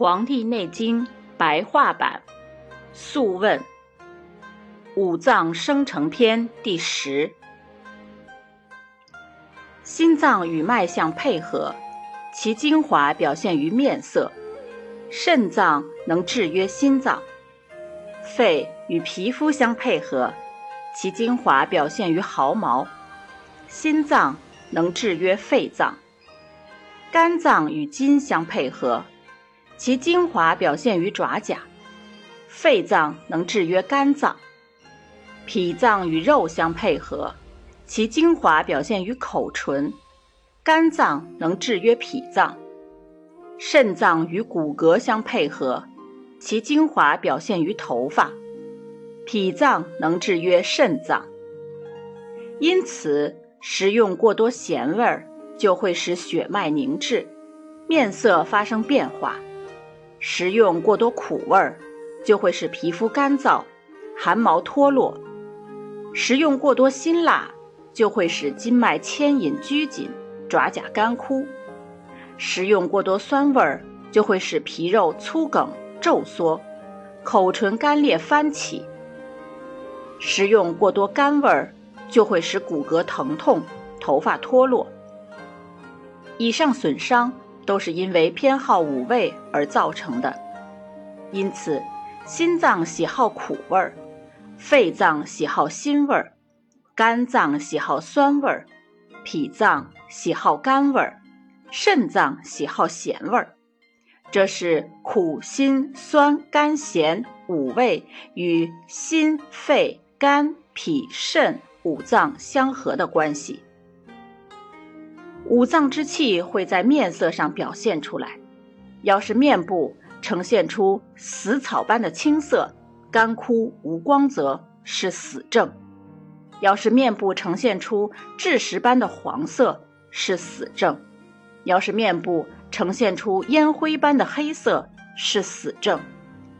黄帝内经白话版《素问·五脏生成篇》第十：心脏与脉象配合，其精华表现于面色；肾脏能制约心脏；肺与皮肤相配合，其精华表现于毫毛；心脏能制约肺脏；肝脏与筋相配合。其精华表现于爪甲，肺脏能制约肝脏；脾脏与肉相配合，其精华表现于口唇；肝脏能制约脾脏；肾脏与骨骼相配合，其精华表现于头发；脾脏能制约肾脏。因此，食用过多咸味儿，就会使血脉凝滞，面色发生变化。食用过多苦味儿，就会使皮肤干燥、汗毛脱落；食用过多辛辣，就会使筋脉牵引拘紧、爪甲干枯；食用过多酸味儿，就会使皮肉粗梗、皱缩、口唇干裂翻起；食用过多甘味儿，就会使骨骼疼痛、头发脱落。以上损伤。都是因为偏好五味而造成的，因此，心脏喜好苦味儿，肺脏喜好辛味儿，肝脏喜好酸味儿，脾脏喜好甘味儿，肾脏喜好咸味儿。这是苦、辛、酸、甘、咸五味与心、肺、肝、脾、肾五脏相合的关系。五脏之气会在面色上表现出来。要是面部呈现出死草般的青色、干枯无光泽，是死症；要是面部呈现出蛭石般的黄色，是死症；要是面部呈现出烟灰般的黑色，是死症；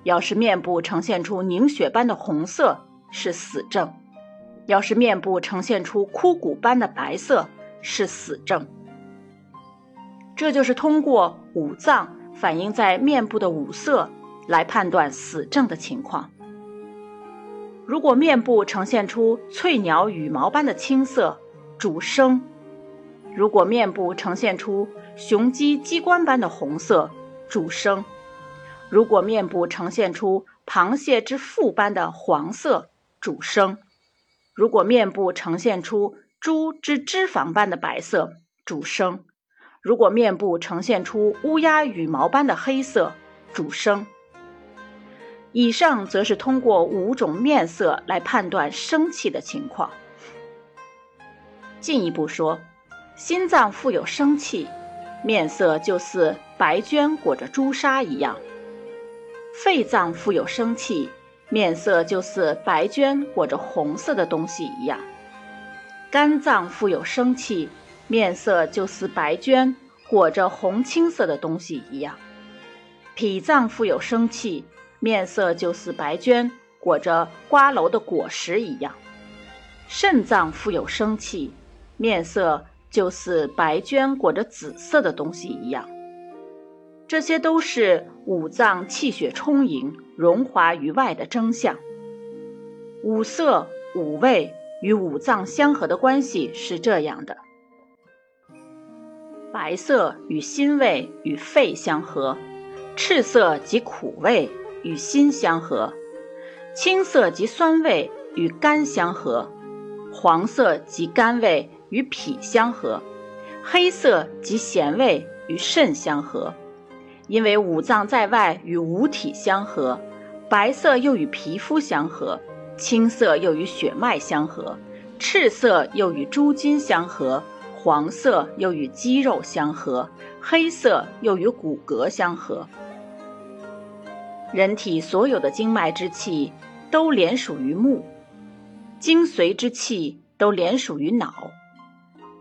要是面部呈现出凝血般的红色，是死症；要是面部呈现出枯骨般的白色，是死症。这就是通过五脏反映在面部的五色来判断死症的情况。如果面部呈现出翠鸟羽毛般的青色，主生；如果面部呈现出雄鸡鸡冠般的红色，主生；如果面部呈现出螃蟹之腹般的黄色，主生；如果面部呈现出猪之脂肪般的白色，主生。如果面部呈现出乌鸦羽毛般的黑色，主生。以上则是通过五种面色来判断生气的情况。进一步说，心脏富有生气，面色就似白绢裹着朱砂一样；肺脏富有生气，面色就似白绢裹着红色的东西一样；肝脏富有生气。面色就似白绢裹着红青色的东西一样，脾脏富有生气，面色就似白绢裹着瓜蒌的果实一样；肾脏富有生气，面色就似白绢裹着紫色的东西一样。这些都是五脏气血充盈、荣华于外的征象。五色、五味与五脏相合的关系是这样的。白色与辛味与肺相合，赤色及苦味与心相合，青色及酸味与肝相合，黄色及甘味与脾相合，黑色及咸味与肾相合。因为五脏在外与五体相合，白色又与皮肤相合，青色又与血脉相合，赤色又与诸筋相合。黄色又与肌肉相合，黑色又与骨骼相合。人体所有的经脉之气都连属于目，精髓之气都连属于脑，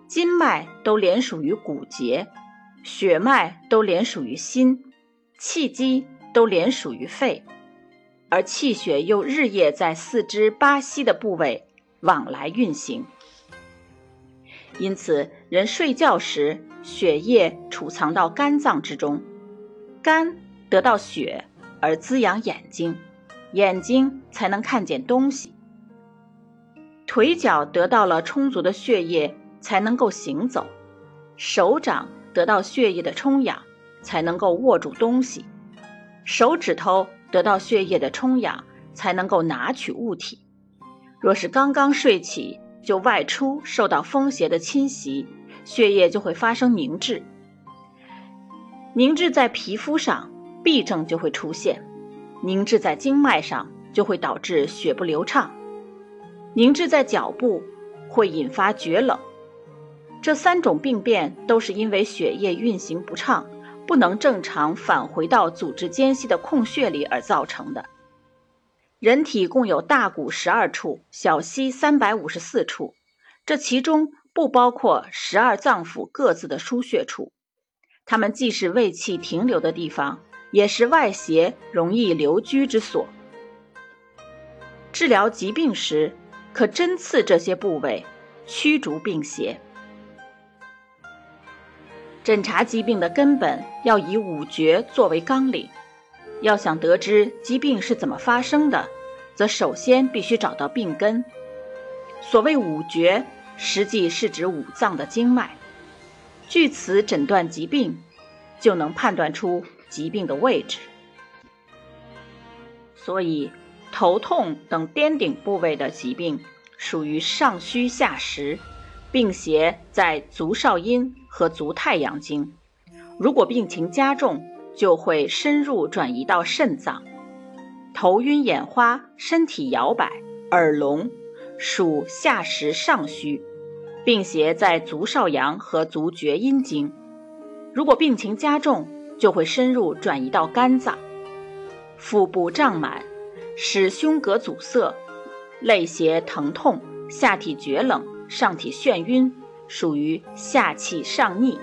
筋脉都连属于骨节，血脉都连属于心，气机都连属于肺，而气血又日夜在四肢八悉的部位往来运行。因此，人睡觉时，血液储藏到肝脏之中，肝得到血而滋养眼睛，眼睛才能看见东西；腿脚得到了充足的血液，才能够行走；手掌得到血液的充养，才能够握住东西；手指头得到血液的充氧，才能够拿取物体。若是刚刚睡起就外出，受到风邪的侵袭，血液就会发生凝滞，凝滞在皮肤上，痹症就会出现；凝滞在经脉上，就会导致血不流畅；凝滞在脚部，会引发厥冷。这三种病变都是因为血液运行不畅，不能正常返回到组织间隙的空穴里而造成的。人体共有大骨十二处，小溪三百五十四处，这其中不包括十二脏腑各自的输血处。它们既是胃气停留的地方，也是外邪容易留居之所。治疗疾病时，可针刺这些部位，驱逐病邪。诊查疾病的根本要以五诀作为纲领。要想得知疾病是怎么发生的，则首先必须找到病根。所谓五诀，实际是指五脏的经脉。据此诊断疾病，就能判断出疾病的位置。所以，头痛等颠顶部位的疾病，属于上虚下实，病邪在足少阴和足太阳经。如果病情加重，就会深入转移到肾脏，头晕眼花，身体摇摆，耳聋，属下实上虚，病邪在足少阳和足厥阴经。如果病情加重，就会深入转移到肝脏，腹部胀满，使胸膈阻塞，肋胁疼痛，下体厥冷，上体眩晕，属于下气上逆，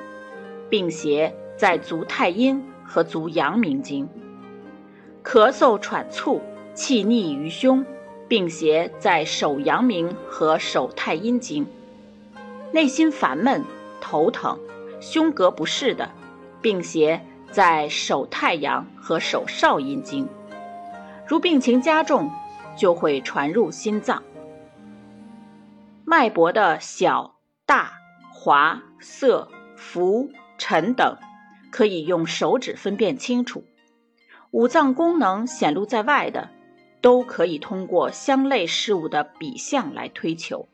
病邪在足太阴。和足阳明经，咳嗽喘促，气逆于胸，病邪在手阳明和手太阴经。内心烦闷、头疼、胸膈不适的，病邪在手太阳和手少阴经。如病情加重，就会传入心脏。脉搏的小、大、滑、涩、浮、沉等。可以用手指分辨清楚，五脏功能显露在外的，都可以通过相类事物的比象来推求。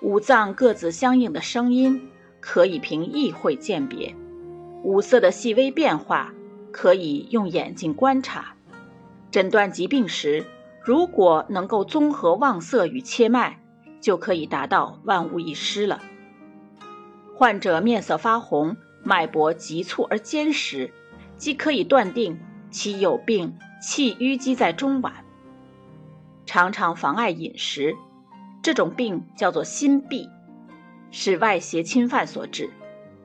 五脏各自相应的声音，可以凭意会鉴别；五色的细微变化，可以用眼睛观察。诊断疾病时，如果能够综合望色与切脉，就可以达到万无一失了。患者面色发红。脉搏急促而坚实，即可以断定其有病，气淤积在中脘，常常妨碍饮食。这种病叫做心闭，是外邪侵犯所致。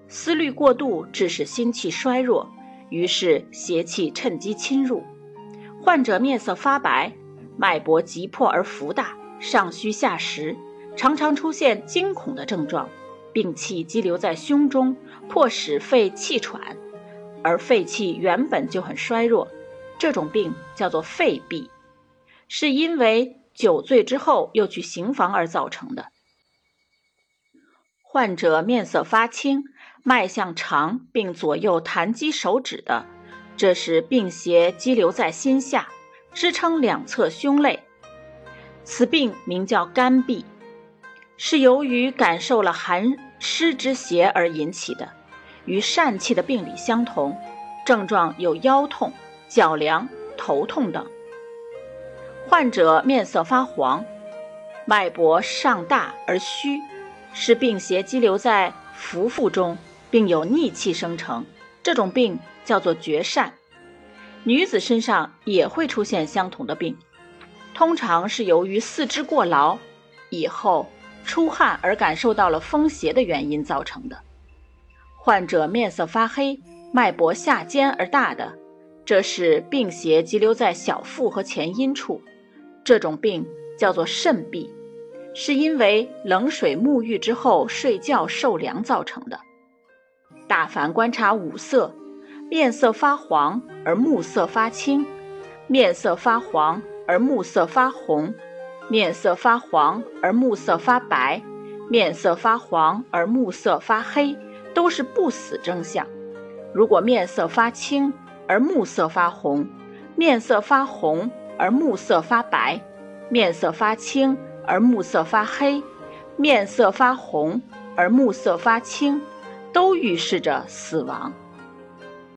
思虑过度，致使心气衰弱，于是邪气趁机侵入。患者面色发白，脉搏急迫而浮大，上虚下实，常常出现惊恐的症状。病气积留在胸中，迫使肺气喘，而肺气原本就很衰弱，这种病叫做肺痹，是因为酒醉之后又去行房而造成的。患者面色发青，脉象长，并左右弹击手指的，这是病邪积留在心下，支撑两侧胸肋，此病名叫肝痹，是由于感受了寒。湿之邪而引起的，与疝气的病理相同，症状有腰痛、脚凉、头痛等。患者面色发黄，脉搏上大而虚，是病邪积留在腹腹中，并有逆气生成。这种病叫做绝疝。女子身上也会出现相同的病，通常是由于四肢过劳以后。出汗而感受到了风邪的原因造成的，患者面色发黑，脉搏下尖而大的，这是病邪积留在小腹和前阴处，这种病叫做肾痹，是因为冷水沐浴之后睡觉受凉造成的。大凡观察五色，面色发黄而目色发青，面色发黄而目色发红，面色发黄而目色发白，面色发黄而目色发黑，都是不死征象。如果面色发青而目色发红，面色发红而目色发白，面色发青而目色发黑，面色发红而目色发青，都预示着死亡。